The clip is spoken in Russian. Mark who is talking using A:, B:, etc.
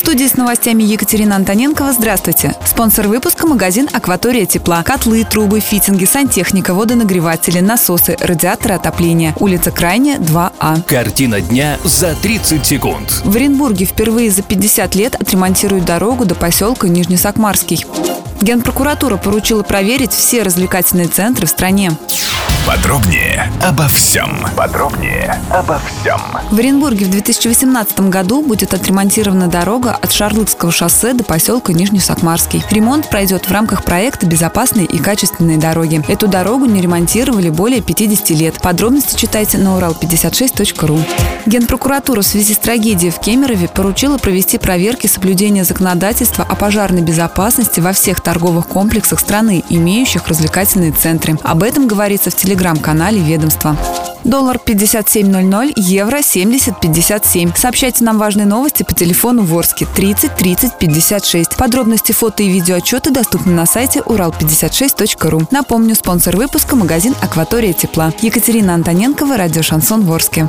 A: В студии с новостями Екатерина Антоненкова. Здравствуйте. Спонсор выпуска – магазин «Акватория тепла». Котлы, трубы, фитинги, сантехника, водонагреватели, насосы, радиаторы отопления. Улица Крайняя, 2А.
B: Картина дня за 30 секунд.
A: В Оренбурге впервые за 50 лет отремонтируют дорогу до поселка Нижнесакмарский. Генпрокуратура поручила проверить все развлекательные центры в стране.
C: Подробнее обо всем. Подробнее обо всем.
A: В Оренбурге в 2018 году будет отремонтирована дорога от Шарлотского шоссе до поселка Нижнесакмарский. Ремонт пройдет в рамках проекта «Безопасные и качественные дороги». Эту дорогу не ремонтировали более 50 лет. Подробности читайте на урал56.ру. Генпрокуратура в связи с трагедией в Кемерове поручила провести проверки соблюдения законодательства о пожарной безопасности во всех торговых комплексах страны, имеющих развлекательные центры. Об этом говорится в телеграм-канале ведомства. Доллар 57.00, евро 70.57. Сообщайте нам важные новости по телефону Ворске 30 30 56. Подробности фото и видеоотчеты доступны на сайте урал56.ру. Напомню, спонсор выпуска – магазин «Акватория тепла». Екатерина Антоненкова, радио «Шансон Ворске».